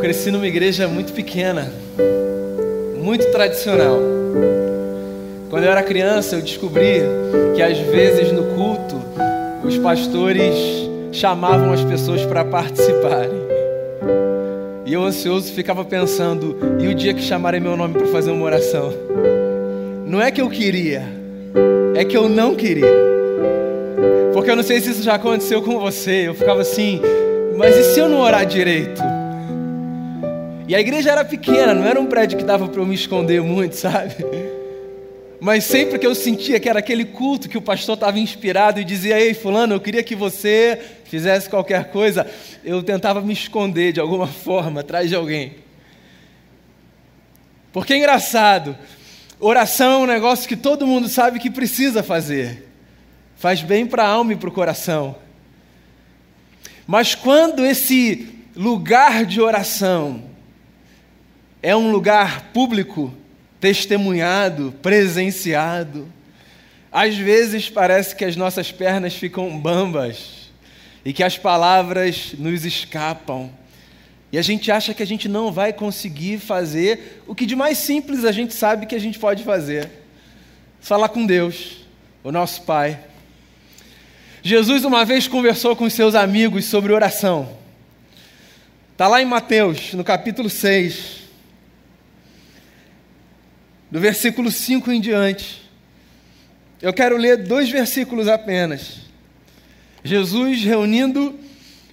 cresci numa igreja muito pequena, muito tradicional. Quando eu era criança, eu descobri que às vezes no culto os pastores chamavam as pessoas para participarem. E eu ansioso ficava pensando, e o dia que chamarem meu nome para fazer uma oração? Não é que eu queria, é que eu não queria. Porque eu não sei se isso já aconteceu com você. Eu ficava assim, mas e se eu não orar direito? E a igreja era pequena, não era um prédio que dava para eu me esconder muito, sabe? Mas sempre que eu sentia que era aquele culto que o pastor estava inspirado e dizia: Ei, Fulano, eu queria que você fizesse qualquer coisa, eu tentava me esconder de alguma forma atrás de alguém. Porque é engraçado, oração é um negócio que todo mundo sabe que precisa fazer, faz bem para a alma e para o coração. Mas quando esse lugar de oração é um lugar público, testemunhado, presenciado. Às vezes parece que as nossas pernas ficam bambas e que as palavras nos escapam. E a gente acha que a gente não vai conseguir fazer o que de mais simples a gente sabe que a gente pode fazer: falar com Deus, o nosso Pai. Jesus uma vez conversou com seus amigos sobre oração. Está lá em Mateus, no capítulo 6 do versículo 5 em diante. Eu quero ler dois versículos apenas. Jesus reunindo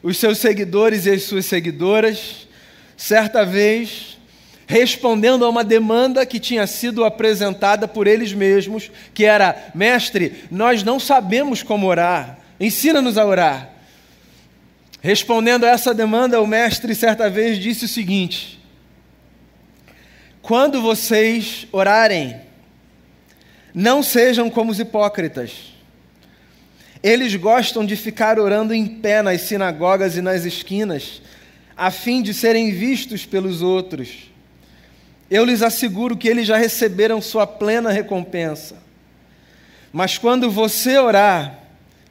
os seus seguidores e as suas seguidoras, certa vez, respondendo a uma demanda que tinha sido apresentada por eles mesmos, que era: Mestre, nós não sabemos como orar, ensina-nos a orar. Respondendo a essa demanda, o mestre certa vez disse o seguinte: quando vocês orarem, não sejam como os hipócritas. Eles gostam de ficar orando em pé nas sinagogas e nas esquinas, a fim de serem vistos pelos outros. Eu lhes asseguro que eles já receberam sua plena recompensa. Mas quando você orar,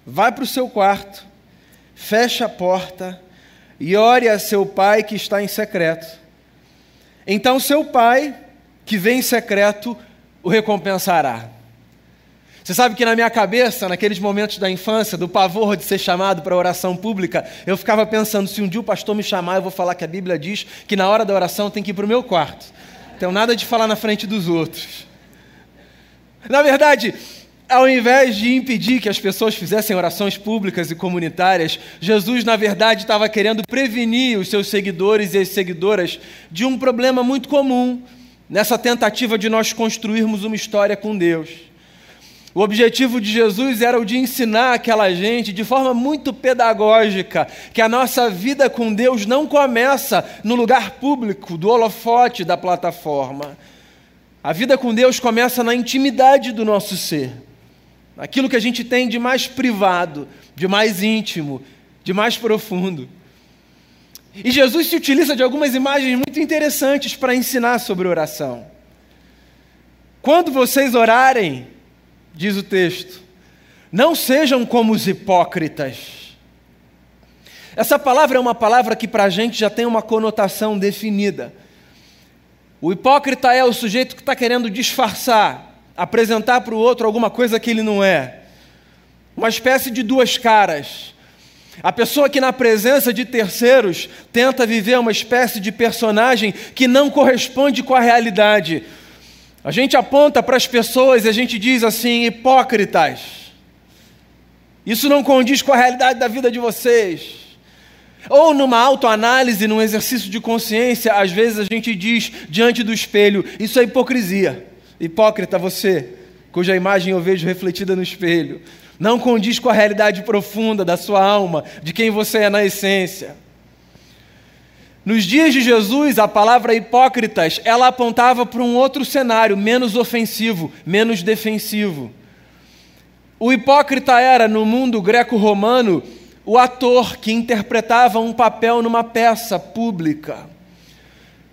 vá para o seu quarto, feche a porta e ore a seu pai que está em secreto então seu pai, que vem em secreto, o recompensará. Você sabe que na minha cabeça, naqueles momentos da infância, do pavor de ser chamado para oração pública, eu ficava pensando: se um dia o pastor me chamar, eu vou falar que a Bíblia diz que na hora da oração tem que ir para o meu quarto. Então, nada de falar na frente dos outros. Na verdade, ao invés de impedir que as pessoas fizessem orações públicas e comunitárias, Jesus, na verdade, estava querendo prevenir os seus seguidores e as seguidoras de um problema muito comum nessa tentativa de nós construirmos uma história com Deus. O objetivo de Jesus era o de ensinar aquela gente de forma muito pedagógica que a nossa vida com Deus não começa no lugar público, do holofote da plataforma. A vida com Deus começa na intimidade do nosso ser aquilo que a gente tem de mais privado, de mais íntimo, de mais profundo. E Jesus se utiliza de algumas imagens muito interessantes para ensinar sobre oração. Quando vocês orarem, diz o texto, não sejam como os hipócritas. Essa palavra é uma palavra que para a gente já tem uma conotação definida. O hipócrita é o sujeito que está querendo disfarçar, apresentar para o outro alguma coisa que ele não é. Uma espécie de duas caras. A pessoa que, na presença de terceiros, tenta viver uma espécie de personagem que não corresponde com a realidade. A gente aponta para as pessoas e a gente diz assim: hipócritas. Isso não condiz com a realidade da vida de vocês. Ou numa autoanálise, num exercício de consciência, às vezes a gente diz diante do espelho: isso é hipocrisia. Hipócrita você, cuja imagem eu vejo refletida no espelho, não condiz com a realidade profunda da sua alma, de quem você é na essência. Nos dias de Jesus, a palavra hipócritas, ela apontava para um outro cenário, menos ofensivo, menos defensivo. O hipócrita era, no mundo greco-romano, o ator que interpretava um papel numa peça pública.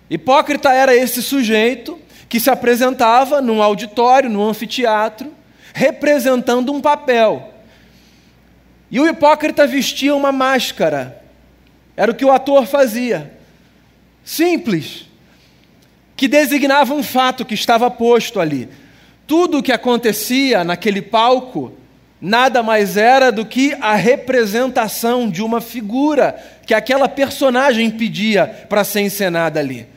Hipócrita era esse sujeito que se apresentava num auditório, num anfiteatro, representando um papel. E o hipócrita vestia uma máscara. Era o que o ator fazia. simples, que designava um fato que estava posto ali. Tudo o que acontecia naquele palco nada mais era do que a representação de uma figura que aquela personagem pedia para ser encenada ali.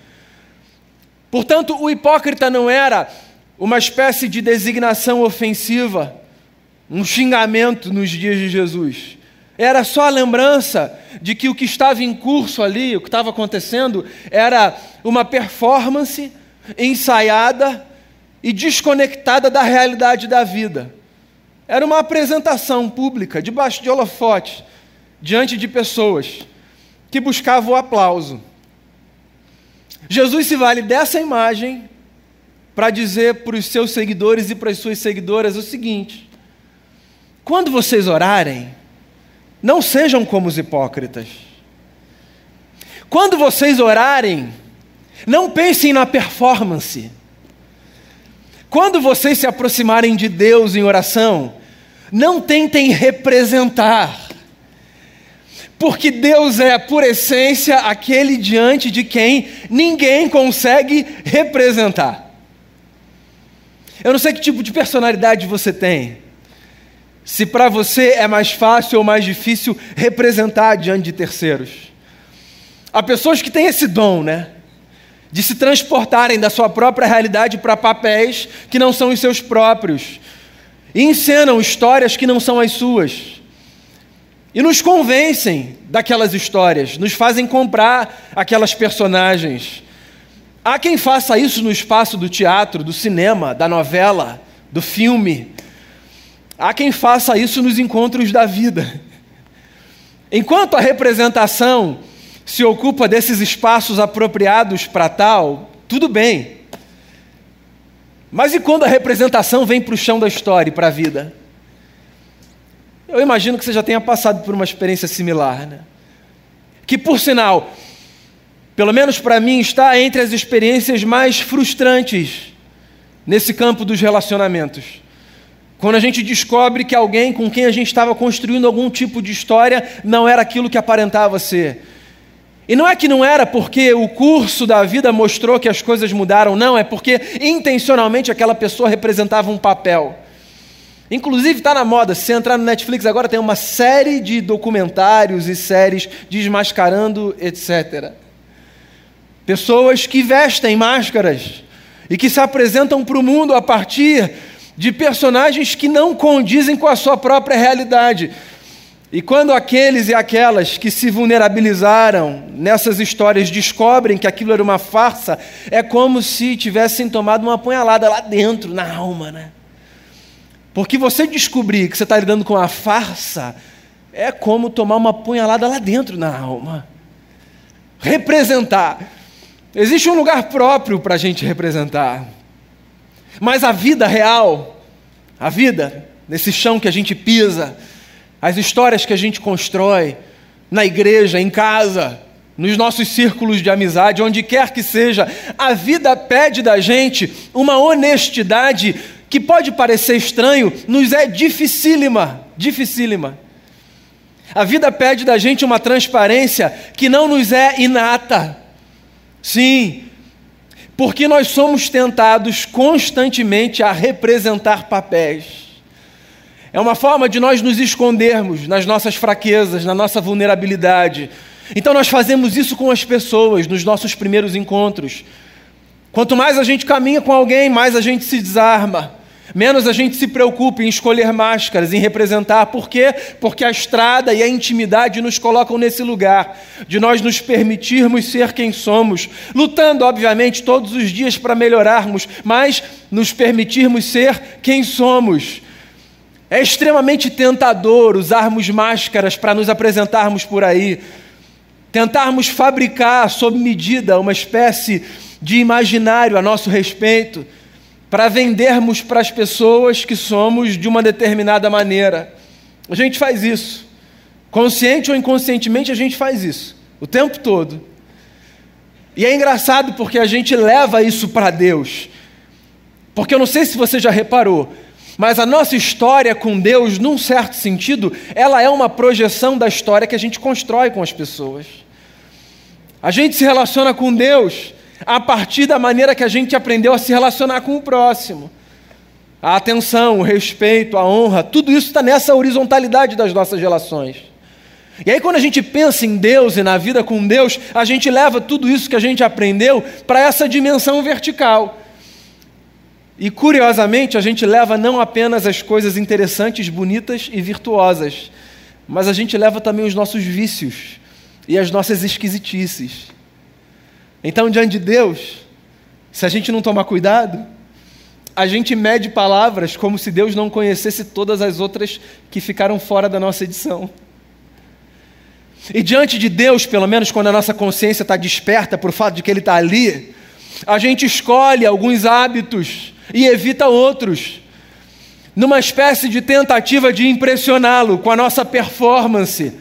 Portanto, o hipócrita não era uma espécie de designação ofensiva, um xingamento nos dias de Jesus. Era só a lembrança de que o que estava em curso ali, o que estava acontecendo, era uma performance ensaiada e desconectada da realidade da vida. Era uma apresentação pública, debaixo de holofotes, diante de pessoas que buscavam o aplauso. Jesus se vale dessa imagem para dizer para os seus seguidores e para as suas seguidoras o seguinte: quando vocês orarem, não sejam como os hipócritas. Quando vocês orarem, não pensem na performance. Quando vocês se aproximarem de Deus em oração, não tentem representar. Porque Deus é, por essência, aquele diante de quem ninguém consegue representar. Eu não sei que tipo de personalidade você tem. Se para você é mais fácil ou mais difícil representar diante de terceiros. Há pessoas que têm esse dom, né? De se transportarem da sua própria realidade para papéis que não são os seus próprios. E encenam histórias que não são as suas. E nos convencem daquelas histórias, nos fazem comprar aquelas personagens. Há quem faça isso no espaço do teatro, do cinema, da novela, do filme. Há quem faça isso nos encontros da vida. Enquanto a representação se ocupa desses espaços apropriados para tal, tudo bem. Mas e quando a representação vem para o chão da história e para a vida? Eu imagino que você já tenha passado por uma experiência similar, né? Que, por sinal, pelo menos para mim, está entre as experiências mais frustrantes nesse campo dos relacionamentos. Quando a gente descobre que alguém com quem a gente estava construindo algum tipo de história não era aquilo que aparentava ser. E não é que não era porque o curso da vida mostrou que as coisas mudaram, não, é porque intencionalmente aquela pessoa representava um papel. Inclusive está na moda, se entrar no Netflix agora tem uma série de documentários e séries desmascarando, etc. Pessoas que vestem máscaras e que se apresentam para o mundo a partir de personagens que não condizem com a sua própria realidade. E quando aqueles e aquelas que se vulnerabilizaram nessas histórias descobrem que aquilo era uma farsa, é como se tivessem tomado uma apunhalada lá dentro, na alma, né? Porque você descobrir que você está lidando com a farsa é como tomar uma apunhalada lá dentro na alma. Representar. Existe um lugar próprio para a gente representar. Mas a vida real, a vida, nesse chão que a gente pisa, as histórias que a gente constrói, na igreja, em casa, nos nossos círculos de amizade, onde quer que seja, a vida pede da gente uma honestidade que pode parecer estranho, nos é dificílima, dificílima. A vida pede da gente uma transparência que não nos é inata. Sim, porque nós somos tentados constantemente a representar papéis. É uma forma de nós nos escondermos nas nossas fraquezas, na nossa vulnerabilidade. Então nós fazemos isso com as pessoas nos nossos primeiros encontros. Quanto mais a gente caminha com alguém, mais a gente se desarma. Menos a gente se preocupa em escolher máscaras, em representar. Por quê? Porque a estrada e a intimidade nos colocam nesse lugar, de nós nos permitirmos ser quem somos, lutando, obviamente, todos os dias para melhorarmos, mas nos permitirmos ser quem somos. É extremamente tentador usarmos máscaras para nos apresentarmos por aí, tentarmos fabricar sob medida uma espécie de imaginário a nosso respeito para vendermos para as pessoas que somos de uma determinada maneira. A gente faz isso. Consciente ou inconscientemente, a gente faz isso. O tempo todo. E é engraçado porque a gente leva isso para Deus. Porque eu não sei se você já reparou, mas a nossa história com Deus, num certo sentido, ela é uma projeção da história que a gente constrói com as pessoas. A gente se relaciona com Deus a partir da maneira que a gente aprendeu a se relacionar com o próximo. A atenção, o respeito, a honra, tudo isso está nessa horizontalidade das nossas relações. E aí, quando a gente pensa em Deus e na vida com Deus, a gente leva tudo isso que a gente aprendeu para essa dimensão vertical. E curiosamente, a gente leva não apenas as coisas interessantes, bonitas e virtuosas, mas a gente leva também os nossos vícios e as nossas esquisitices. Então, diante de Deus, se a gente não tomar cuidado, a gente mede palavras como se Deus não conhecesse todas as outras que ficaram fora da nossa edição. E diante de Deus, pelo menos quando a nossa consciência está desperta por fato de que Ele está ali, a gente escolhe alguns hábitos e evita outros, numa espécie de tentativa de impressioná-lo com a nossa performance.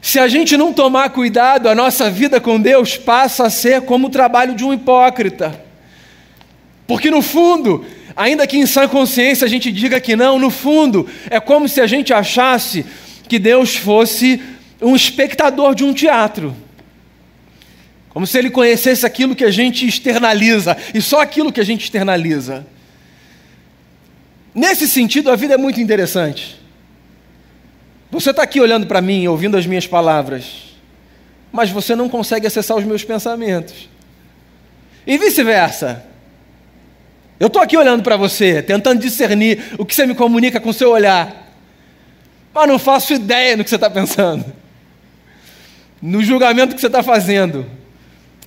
Se a gente não tomar cuidado, a nossa vida com Deus passa a ser como o trabalho de um hipócrita. Porque no fundo, ainda que em sã consciência a gente diga que não, no fundo é como se a gente achasse que Deus fosse um espectador de um teatro. Como se ele conhecesse aquilo que a gente externaliza, e só aquilo que a gente externaliza. Nesse sentido, a vida é muito interessante. Você está aqui olhando para mim, ouvindo as minhas palavras, mas você não consegue acessar os meus pensamentos. E vice-versa. Eu estou aqui olhando para você, tentando discernir o que você me comunica com o seu olhar, mas não faço ideia no que você está pensando no julgamento que você está fazendo.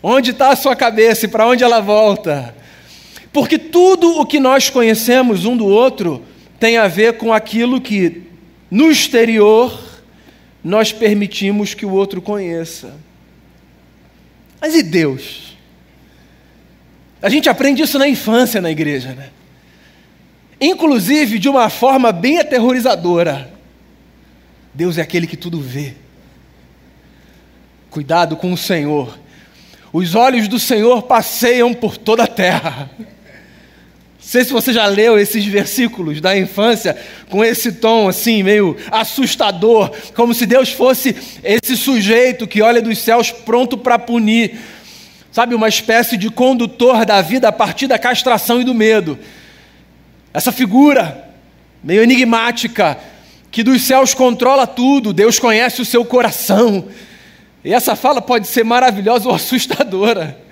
Onde está a sua cabeça e para onde ela volta? Porque tudo o que nós conhecemos um do outro tem a ver com aquilo que, no exterior, nós permitimos que o outro conheça. Mas e Deus? A gente aprende isso na infância na igreja, né? Inclusive de uma forma bem aterrorizadora. Deus é aquele que tudo vê. Cuidado com o Senhor. Os olhos do Senhor passeiam por toda a terra. Sei se você já leu esses versículos da infância com esse tom assim, meio assustador, como se Deus fosse esse sujeito que olha dos céus pronto para punir. Sabe, uma espécie de condutor da vida a partir da castração e do medo. Essa figura meio enigmática, que dos céus controla tudo, Deus conhece o seu coração. E essa fala pode ser maravilhosa ou assustadora.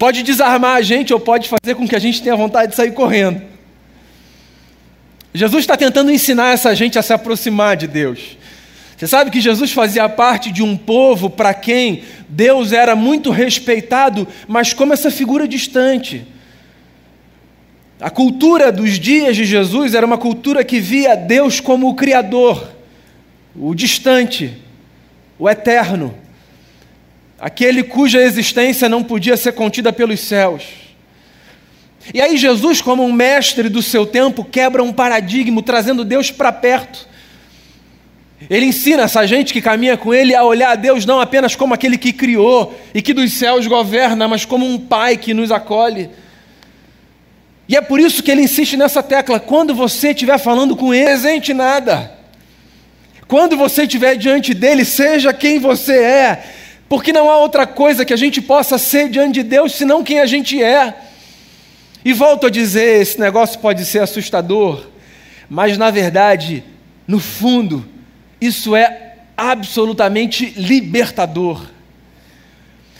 Pode desarmar a gente ou pode fazer com que a gente tenha vontade de sair correndo. Jesus está tentando ensinar essa gente a se aproximar de Deus. Você sabe que Jesus fazia parte de um povo para quem Deus era muito respeitado, mas como essa figura distante. A cultura dos dias de Jesus era uma cultura que via Deus como o Criador, o distante, o eterno, aquele cuja existência não podia ser contida pelos céus. E aí, Jesus, como um mestre do seu tempo, quebra um paradigma, trazendo Deus para perto. Ele ensina essa gente que caminha com ele a olhar a Deus não apenas como aquele que criou e que dos céus governa, mas como um pai que nos acolhe. E é por isso que ele insiste nessa tecla: quando você estiver falando com ele, presente nada. Quando você estiver diante dele, seja quem você é, porque não há outra coisa que a gente possa ser diante de Deus senão quem a gente é. E volto a dizer: esse negócio pode ser assustador, mas na verdade, no fundo, isso é absolutamente libertador.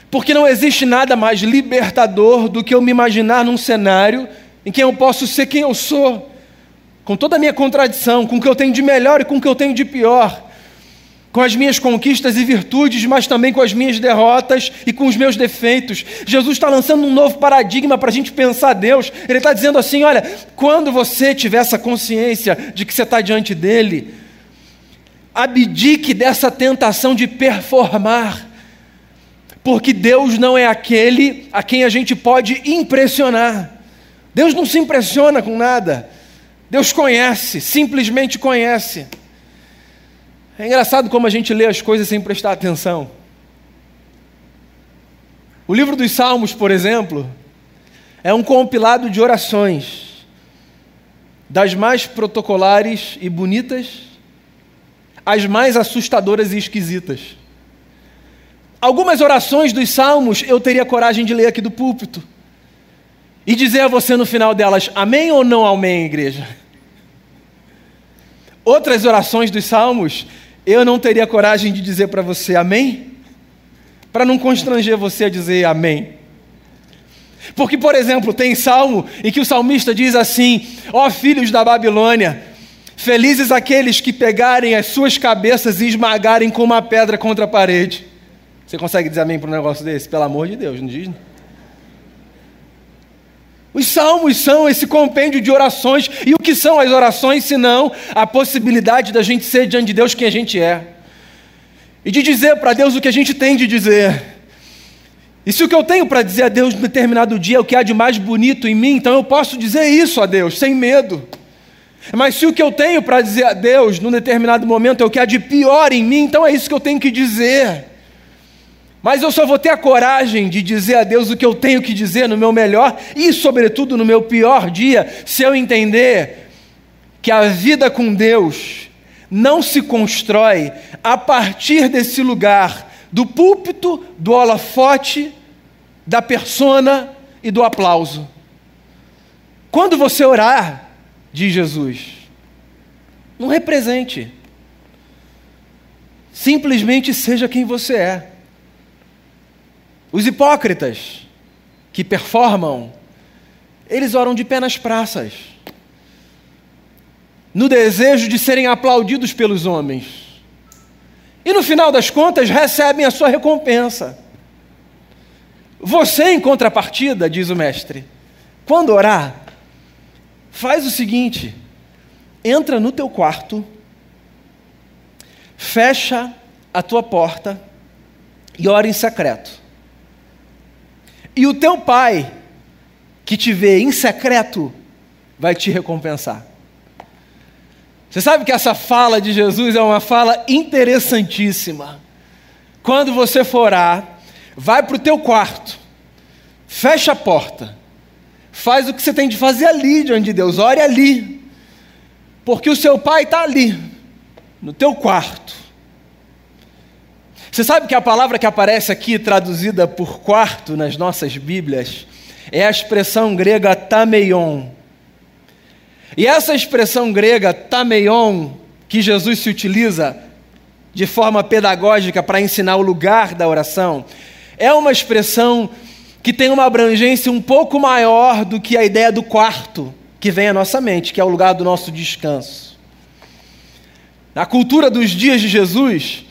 Porque não existe nada mais libertador do que eu me imaginar num cenário em que eu posso ser quem eu sou com toda a minha contradição, com o que eu tenho de melhor e com o que eu tenho de pior, com as minhas conquistas e virtudes, mas também com as minhas derrotas e com os meus defeitos. Jesus está lançando um novo paradigma para a gente pensar Deus. Ele está dizendo assim: olha, quando você tiver essa consciência de que você está diante dele, abdique dessa tentação de performar. Porque Deus não é aquele a quem a gente pode impressionar. Deus não se impressiona com nada. Deus conhece, simplesmente conhece. É engraçado como a gente lê as coisas sem prestar atenção. O livro dos Salmos, por exemplo, é um compilado de orações, das mais protocolares e bonitas às mais assustadoras e esquisitas. Algumas orações dos salmos eu teria coragem de ler aqui do púlpito e dizer a você no final delas: Amém ou não amém, igreja? Outras orações dos salmos eu não teria coragem de dizer para você Amém, para não constranger você a dizer Amém. Porque, por exemplo, tem salmo em que o salmista diz assim: Ó oh, filhos da Babilônia, felizes aqueles que pegarem as suas cabeças e esmagarem com uma pedra contra a parede. Você consegue dizer amém para um negócio desse? Pelo amor de Deus, não diz? Não? Os salmos são esse compêndio de orações. E o que são as orações, senão a possibilidade da gente ser diante de Deus quem a gente é? E de dizer para Deus o que a gente tem de dizer. E se o que eu tenho para dizer a Deus em determinado dia é o que há de mais bonito em mim, então eu posso dizer isso a Deus, sem medo. Mas se o que eu tenho para dizer a Deus num determinado momento é o que há de pior em mim, então é isso que eu tenho que dizer. Mas eu só vou ter a coragem de dizer a Deus o que eu tenho que dizer no meu melhor e, sobretudo, no meu pior dia, se eu entender que a vida com Deus não se constrói a partir desse lugar do púlpito, do holofote, da persona e do aplauso. Quando você orar, diz Jesus, não represente. Simplesmente seja quem você é. Os hipócritas que performam, eles oram de pé nas praças, no desejo de serem aplaudidos pelos homens. E no final das contas, recebem a sua recompensa. Você, em contrapartida, diz o mestre, quando orar, faz o seguinte: entra no teu quarto, fecha a tua porta e ora em secreto. E o teu pai, que te vê em secreto, vai te recompensar. Você sabe que essa fala de Jesus é uma fala interessantíssima. Quando você for orar, vai para o teu quarto, fecha a porta, faz o que você tem de fazer ali diante de Deus, ore ali, porque o seu pai está ali, no teu quarto. Você sabe que a palavra que aparece aqui, traduzida por quarto nas nossas Bíblias, é a expressão grega tameion. E essa expressão grega tameion, que Jesus se utiliza de forma pedagógica para ensinar o lugar da oração, é uma expressão que tem uma abrangência um pouco maior do que a ideia do quarto que vem à nossa mente, que é o lugar do nosso descanso. Na cultura dos dias de Jesus,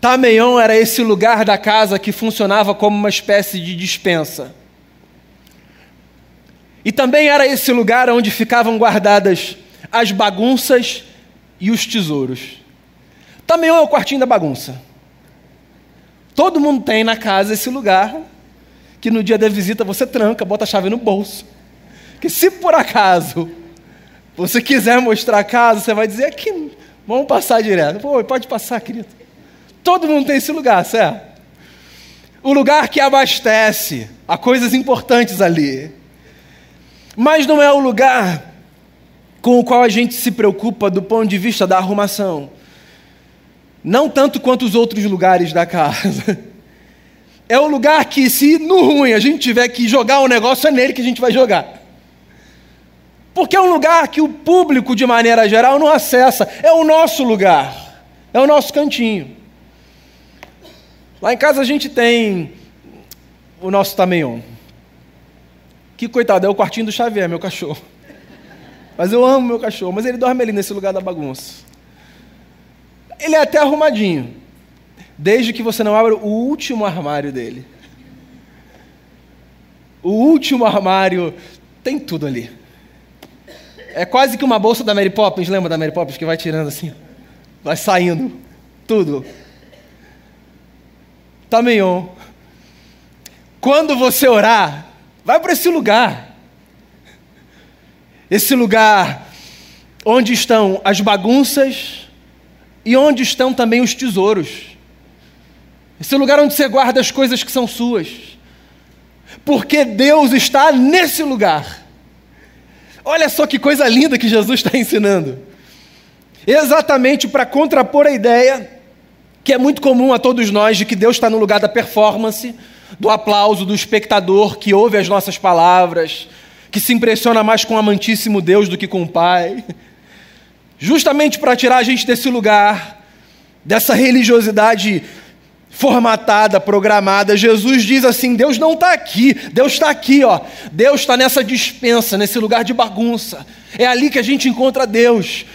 Tameion era esse lugar da casa que funcionava como uma espécie de dispensa. E também era esse lugar onde ficavam guardadas as bagunças e os tesouros. Tameion é o quartinho da bagunça. Todo mundo tem na casa esse lugar que no dia da visita você tranca, bota a chave no bolso. Que se por acaso você quiser mostrar a casa, você vai dizer aqui, vamos passar direto. Pô, pode passar, querido. Todo mundo tem esse lugar, certo? O lugar que abastece a coisas importantes ali. Mas não é o lugar com o qual a gente se preocupa do ponto de vista da arrumação. Não tanto quanto os outros lugares da casa. É o lugar que, se no ruim a gente tiver que jogar um negócio, é nele que a gente vai jogar. Porque é um lugar que o público, de maneira geral, não acessa. É o nosso lugar. É o nosso cantinho. Lá em casa a gente tem o nosso Tameion. Que coitado, é o quartinho do Xavier, meu cachorro. Mas eu amo meu cachorro, mas ele dorme ali nesse lugar da bagunça. Ele é até arrumadinho, desde que você não abra o último armário dele. O último armário tem tudo ali. É quase que uma bolsa da Mary Poppins, lembra da Mary Poppins que vai tirando assim, vai saindo tudo. Tameion. Quando você orar, vai para esse lugar. Esse lugar onde estão as bagunças e onde estão também os tesouros. Esse lugar onde você guarda as coisas que são suas. Porque Deus está nesse lugar. Olha só que coisa linda que Jesus está ensinando. Exatamente para contrapor a ideia que é muito comum a todos nós, de que Deus está no lugar da performance, do aplauso do espectador que ouve as nossas palavras, que se impressiona mais com o amantíssimo Deus do que com o Pai. Justamente para tirar a gente desse lugar, dessa religiosidade formatada, programada. Jesus diz assim: Deus não está aqui, Deus está aqui, ó. Deus está nessa dispensa, nesse lugar de bagunça. É ali que a gente encontra Deus.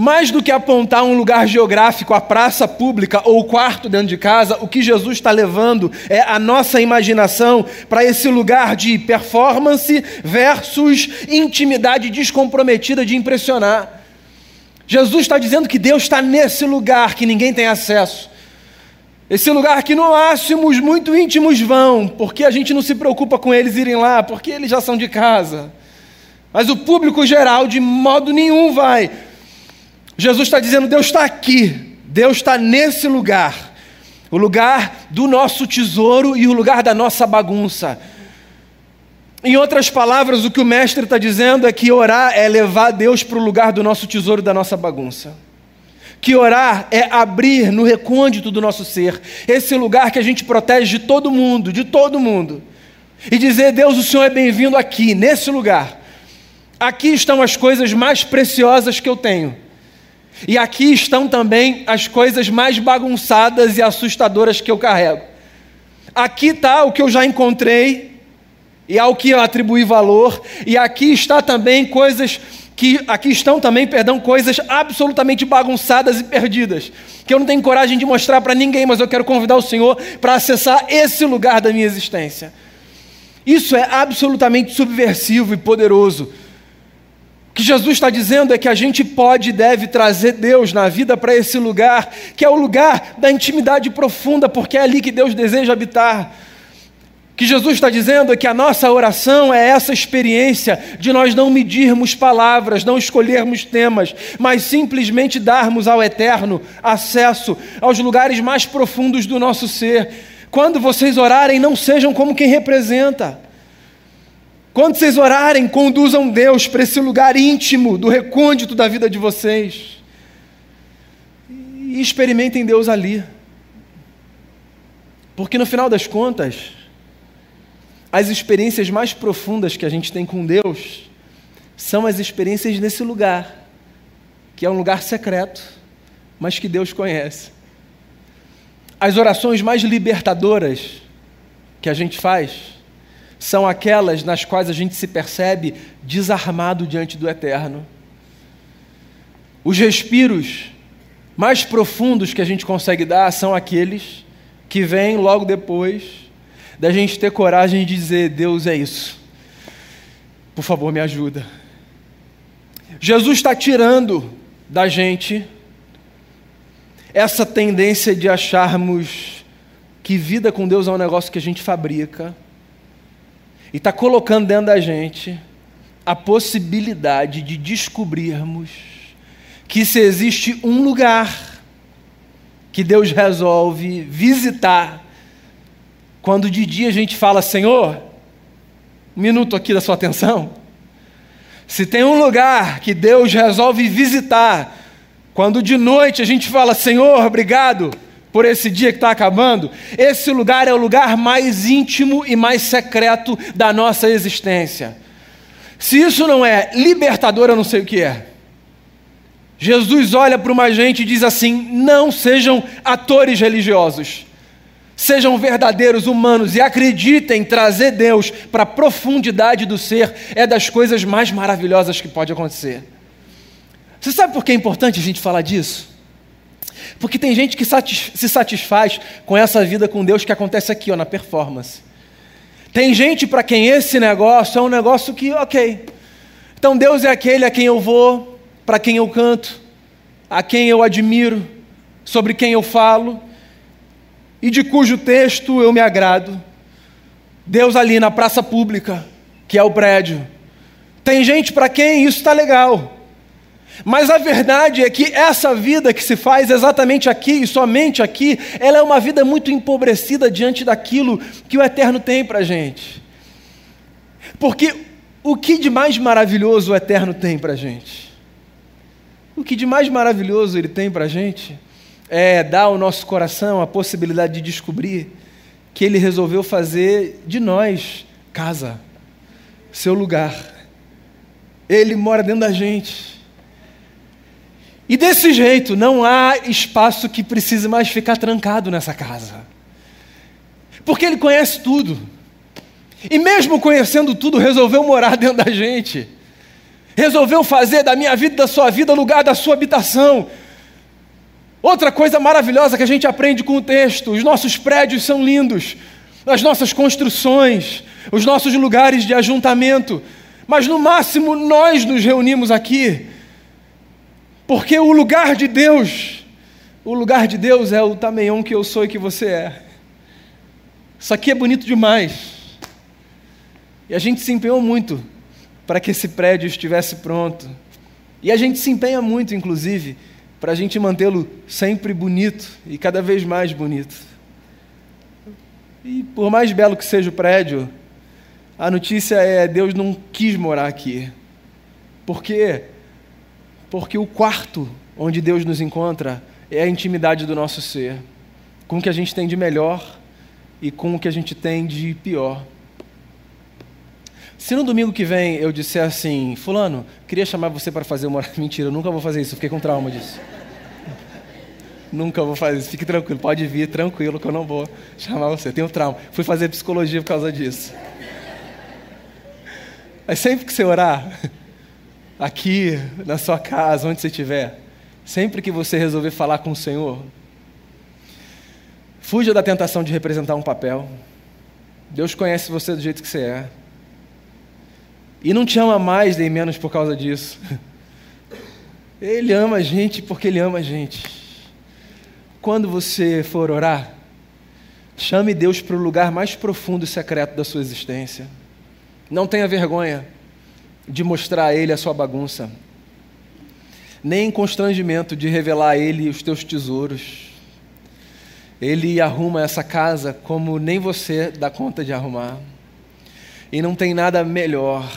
Mais do que apontar um lugar geográfico, a praça pública ou o quarto dentro de casa, o que Jesus está levando é a nossa imaginação para esse lugar de performance versus intimidade descomprometida de impressionar. Jesus está dizendo que Deus está nesse lugar que ninguém tem acesso. Esse lugar que no máximo os muito íntimos vão, porque a gente não se preocupa com eles irem lá, porque eles já são de casa. Mas o público geral, de modo nenhum, vai. Jesus está dizendo: Deus está aqui, Deus está nesse lugar, o lugar do nosso tesouro e o lugar da nossa bagunça. Em outras palavras, o que o mestre está dizendo é que orar é levar Deus para o lugar do nosso tesouro e da nossa bagunça. Que orar é abrir no recôndito do nosso ser, esse lugar que a gente protege de todo mundo, de todo mundo, e dizer: Deus, o Senhor é bem-vindo aqui, nesse lugar. Aqui estão as coisas mais preciosas que eu tenho. E aqui estão também as coisas mais bagunçadas e assustadoras que eu carrego. Aqui está o que eu já encontrei e ao que eu atribuí valor, e aqui está também coisas que aqui estão também, perdão, coisas absolutamente bagunçadas e perdidas, que eu não tenho coragem de mostrar para ninguém, mas eu quero convidar o Senhor para acessar esse lugar da minha existência. Isso é absolutamente subversivo e poderoso que Jesus está dizendo é que a gente pode e deve trazer Deus na vida para esse lugar, que é o lugar da intimidade profunda, porque é ali que Deus deseja habitar. Que Jesus está dizendo é que a nossa oração é essa experiência de nós não medirmos palavras, não escolhermos temas, mas simplesmente darmos ao Eterno acesso aos lugares mais profundos do nosso ser. Quando vocês orarem, não sejam como quem representa. Quando vocês orarem, conduzam Deus para esse lugar íntimo do recôndito da vida de vocês. E experimentem Deus ali. Porque no final das contas, as experiências mais profundas que a gente tem com Deus são as experiências nesse lugar, que é um lugar secreto, mas que Deus conhece. As orações mais libertadoras que a gente faz são aquelas nas quais a gente se percebe desarmado diante do eterno. Os respiros mais profundos que a gente consegue dar são aqueles que vêm logo depois da gente ter coragem de dizer: Deus é isso, por favor, me ajuda. Jesus está tirando da gente essa tendência de acharmos que vida com Deus é um negócio que a gente fabrica e está colocando dentro da gente a possibilidade de descobrirmos que se existe um lugar que Deus resolve visitar, quando de dia a gente fala, Senhor, um minuto aqui da sua atenção. Se tem um lugar que Deus resolve visitar, quando de noite a gente fala, Senhor, obrigado por esse dia que está acabando, esse lugar é o lugar mais íntimo e mais secreto da nossa existência. Se isso não é libertador, eu não sei o que é. Jesus olha para uma gente e diz assim: não sejam atores religiosos, sejam verdadeiros humanos e acreditem trazer Deus para a profundidade do ser, é das coisas mais maravilhosas que pode acontecer. Você sabe por que é importante a gente falar disso? Porque tem gente que se satisfaz com essa vida com Deus que acontece aqui, ó, na performance. Tem gente para quem esse negócio é um negócio que, ok. Então Deus é aquele a quem eu vou, para quem eu canto, a quem eu admiro, sobre quem eu falo, e de cujo texto eu me agrado. Deus ali na praça pública, que é o prédio. Tem gente para quem isso está legal. Mas a verdade é que essa vida que se faz exatamente aqui e somente aqui, ela é uma vida muito empobrecida diante daquilo que o Eterno tem para a gente. Porque o que de mais maravilhoso o Eterno tem para a gente? O que de mais maravilhoso Ele tem para a gente é dar ao nosso coração a possibilidade de descobrir que Ele resolveu fazer de nós casa, seu lugar. Ele mora dentro da gente. E desse jeito, não há espaço que precise mais ficar trancado nessa casa. Porque Ele conhece tudo. E mesmo conhecendo tudo, resolveu morar dentro da gente. Resolveu fazer da minha vida e da sua vida lugar da sua habitação. Outra coisa maravilhosa que a gente aprende com o texto: os nossos prédios são lindos, as nossas construções, os nossos lugares de ajuntamento, mas no máximo nós nos reunimos aqui, porque o lugar de Deus, o lugar de Deus é o tameion que eu sou e que você é. Isso aqui é bonito demais. E a gente se empenhou muito para que esse prédio estivesse pronto. E a gente se empenha muito, inclusive, para a gente mantê-lo sempre bonito e cada vez mais bonito. E por mais belo que seja o prédio, a notícia é: Deus não quis morar aqui. Por quê? Porque o quarto onde Deus nos encontra é a intimidade do nosso ser, com o que a gente tem de melhor e com o que a gente tem de pior. Se no domingo que vem eu disser assim, Fulano, queria chamar você para fazer uma. Mentira, eu nunca vou fazer isso, fiquei com trauma disso. nunca vou fazer isso, fique tranquilo, pode vir tranquilo que eu não vou chamar você. Tenho trauma. Fui fazer psicologia por causa disso. Mas sempre que você orar, aqui, na sua casa, onde você estiver, sempre que você resolver falar com o Senhor, fuja da tentação de representar um papel. Deus conhece você do jeito que você é. E não te ama mais nem menos por causa disso. Ele ama a gente porque Ele ama a gente. Quando você for orar, chame Deus para o lugar mais profundo e secreto da sua existência. Não tenha vergonha de mostrar a Ele a sua bagunça, nem constrangimento de revelar a Ele os teus tesouros. Ele arruma essa casa como nem você dá conta de arrumar. E não tem nada melhor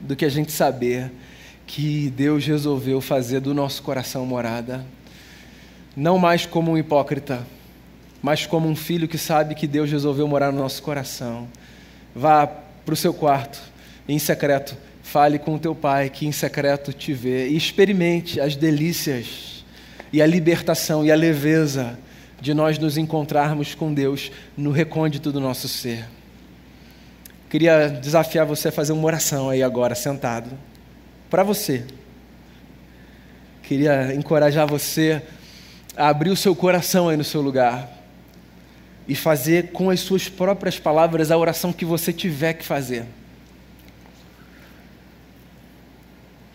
do que a gente saber que Deus resolveu fazer do nosso coração morada, não mais como um hipócrita, mas como um filho que sabe que Deus resolveu morar no nosso coração. Vá para o seu quarto, em secreto, fale com o teu pai que em secreto te vê e experimente as delícias e a libertação e a leveza de nós nos encontrarmos com Deus no recôndito do nosso ser. Queria desafiar você a fazer uma oração aí agora, sentado. Para você. Queria encorajar você a abrir o seu coração aí no seu lugar e fazer com as suas próprias palavras a oração que você tiver que fazer.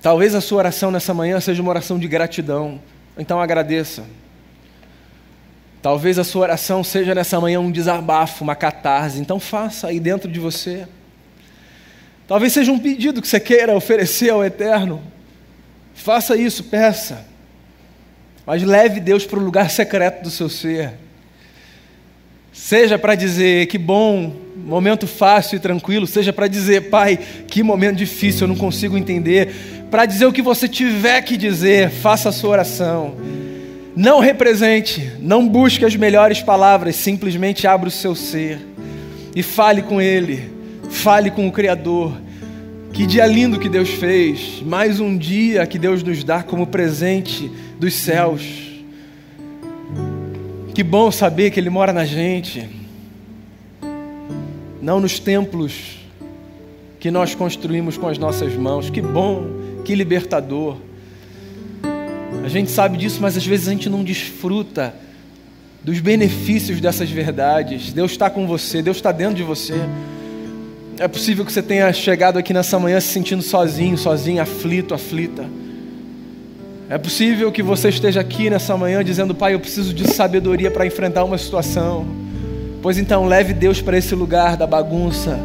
Talvez a sua oração nessa manhã seja uma oração de gratidão, então agradeça. Talvez a sua oração seja nessa manhã um desabafo, uma catarse. Então faça aí dentro de você. Talvez seja um pedido que você queira oferecer ao Eterno. Faça isso, peça. Mas leve Deus para o lugar secreto do seu ser. Seja para dizer que bom, momento fácil e tranquilo, seja para dizer, Pai, que momento difícil, eu não consigo entender. Para dizer o que você tiver que dizer, faça a sua oração. Não represente, não busque as melhores palavras, simplesmente abra o seu ser e fale com Ele, fale com o Criador. Que dia lindo que Deus fez, mais um dia que Deus nos dá como presente dos céus. Que bom saber que Ele mora na gente, não nos templos que nós construímos com as nossas mãos. Que bom, que libertador. A gente sabe disso, mas às vezes a gente não desfruta dos benefícios dessas verdades. Deus está com você, Deus está dentro de você. É possível que você tenha chegado aqui nessa manhã se sentindo sozinho, sozinho, aflito, aflita. É possível que você esteja aqui nessa manhã dizendo, Pai, eu preciso de sabedoria para enfrentar uma situação. Pois então, leve Deus para esse lugar da bagunça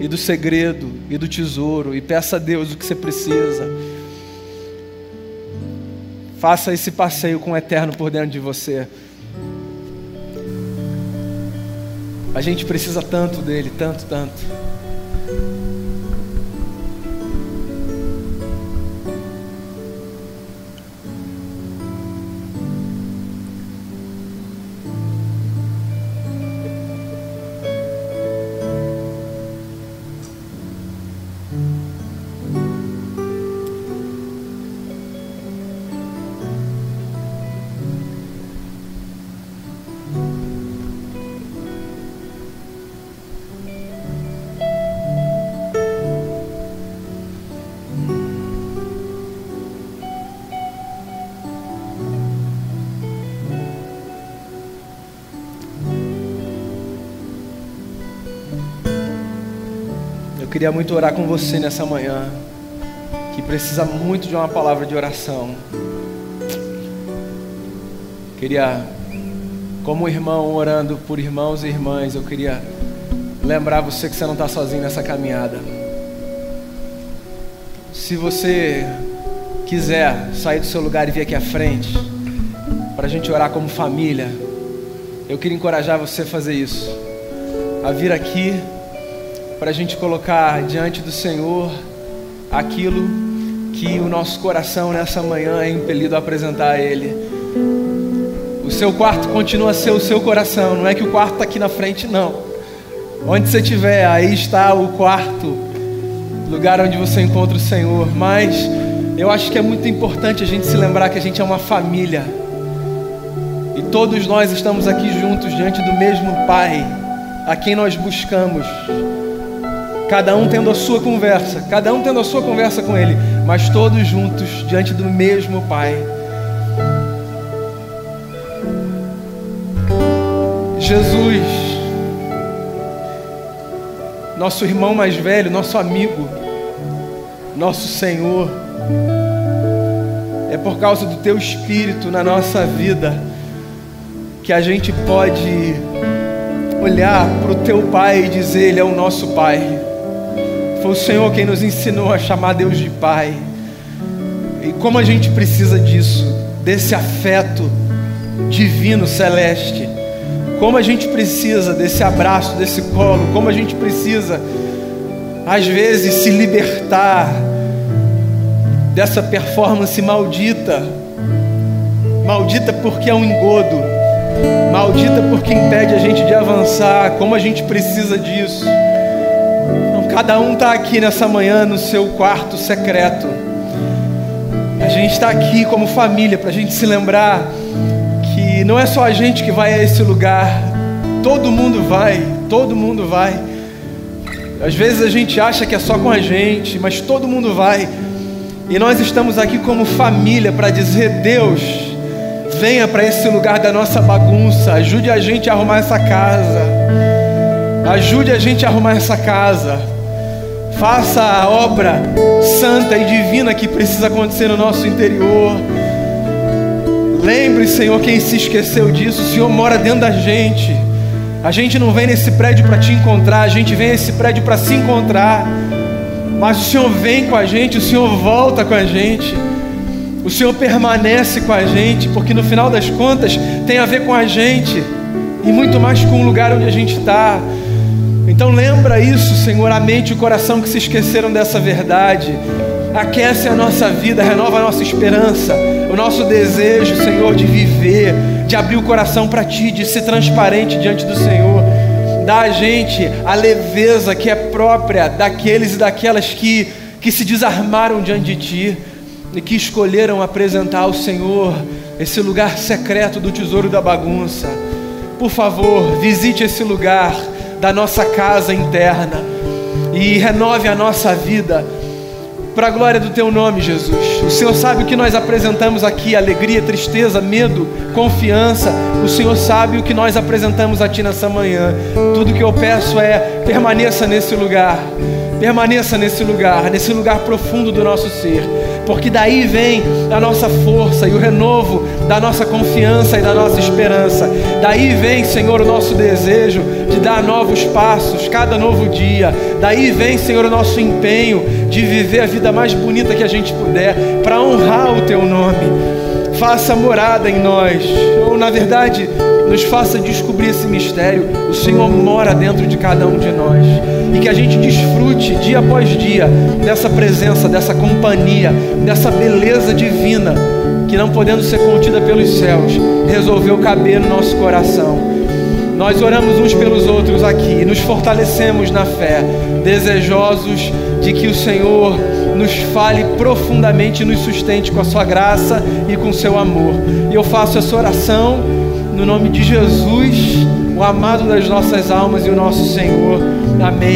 e do segredo e do tesouro e peça a Deus o que você precisa. Faça esse passeio com o eterno por dentro de você. A gente precisa tanto dele, tanto, tanto. Queria muito orar com você nessa manhã, que precisa muito de uma palavra de oração. Queria, como irmão orando por irmãos e irmãs, eu queria lembrar você que você não está sozinho nessa caminhada. Se você quiser sair do seu lugar e vir aqui à frente, para a gente orar como família, eu queria encorajar você a fazer isso, a vir aqui para a gente colocar diante do Senhor aquilo que o nosso coração nessa manhã é impelido a apresentar a Ele. O seu quarto continua a ser o seu coração, não é que o quarto está aqui na frente, não. Onde você estiver, aí está o quarto, lugar onde você encontra o Senhor. Mas eu acho que é muito importante a gente se lembrar que a gente é uma família. E todos nós estamos aqui juntos diante do mesmo Pai, a quem nós buscamos cada um tendo a sua conversa, cada um tendo a sua conversa com Ele, mas todos juntos diante do mesmo Pai. Jesus, nosso irmão mais velho, nosso amigo, nosso Senhor, é por causa do Teu Espírito na nossa vida que a gente pode olhar para o Teu Pai e dizer: Ele é o nosso Pai. Foi o Senhor quem nos ensinou a chamar Deus de Pai. E como a gente precisa disso, desse afeto divino celeste. Como a gente precisa desse abraço, desse colo. Como a gente precisa, às vezes, se libertar dessa performance maldita. Maldita porque é um engodo. Maldita porque impede a gente de avançar. Como a gente precisa disso. Cada um está aqui nessa manhã no seu quarto secreto. A gente está aqui como família para a gente se lembrar que não é só a gente que vai a esse lugar, todo mundo vai, todo mundo vai. Às vezes a gente acha que é só com a gente, mas todo mundo vai. E nós estamos aqui como família para dizer: Deus, venha para esse lugar da nossa bagunça, ajude a gente a arrumar essa casa, ajude a gente a arrumar essa casa. Faça a obra santa e divina que precisa acontecer no nosso interior. Lembre, Senhor, quem se esqueceu disso, o Senhor mora dentro da gente. A gente não vem nesse prédio para te encontrar, a gente vem nesse prédio para se encontrar. Mas o Senhor vem com a gente, o Senhor volta com a gente. O Senhor permanece com a gente, porque no final das contas tem a ver com a gente e muito mais com o lugar onde a gente está. Então lembra isso, Senhor, a mente e o coração que se esqueceram dessa verdade. Aquece a nossa vida, renova a nossa esperança, o nosso desejo, Senhor, de viver, de abrir o coração para Ti, de ser transparente diante do Senhor. Dá a gente a leveza que é própria daqueles e daquelas que, que se desarmaram diante de Ti e que escolheram apresentar ao Senhor esse lugar secreto do tesouro da bagunça. Por favor, visite esse lugar da nossa casa interna e renove a nossa vida para a glória do teu nome, Jesus. O Senhor sabe o que nós apresentamos aqui: alegria, tristeza, medo, confiança. O Senhor sabe o que nós apresentamos a Ti nessa manhã. Tudo que eu peço é permaneça nesse lugar, permaneça nesse lugar, nesse lugar profundo do nosso ser porque daí vem a nossa força e o renovo da nossa confiança e da nossa esperança. Daí vem, Senhor, o nosso desejo de dar novos passos cada novo dia. Daí vem, Senhor, o nosso empenho de viver a vida mais bonita que a gente puder para honrar o Teu nome. Faça morada em nós, ou na verdade, nos faça descobrir esse mistério. O Senhor mora dentro de cada um de nós. E que a gente desfrute dia após dia dessa presença, dessa companhia, dessa beleza divina que, não podendo ser contida pelos céus, resolveu caber no nosso coração. Nós oramos uns pelos outros aqui, nos fortalecemos na fé, desejosos de que o Senhor nos fale profundamente e nos sustente com a sua graça e com o seu amor. E eu faço essa oração no nome de Jesus, o amado das nossas almas e o nosso Senhor. Amém.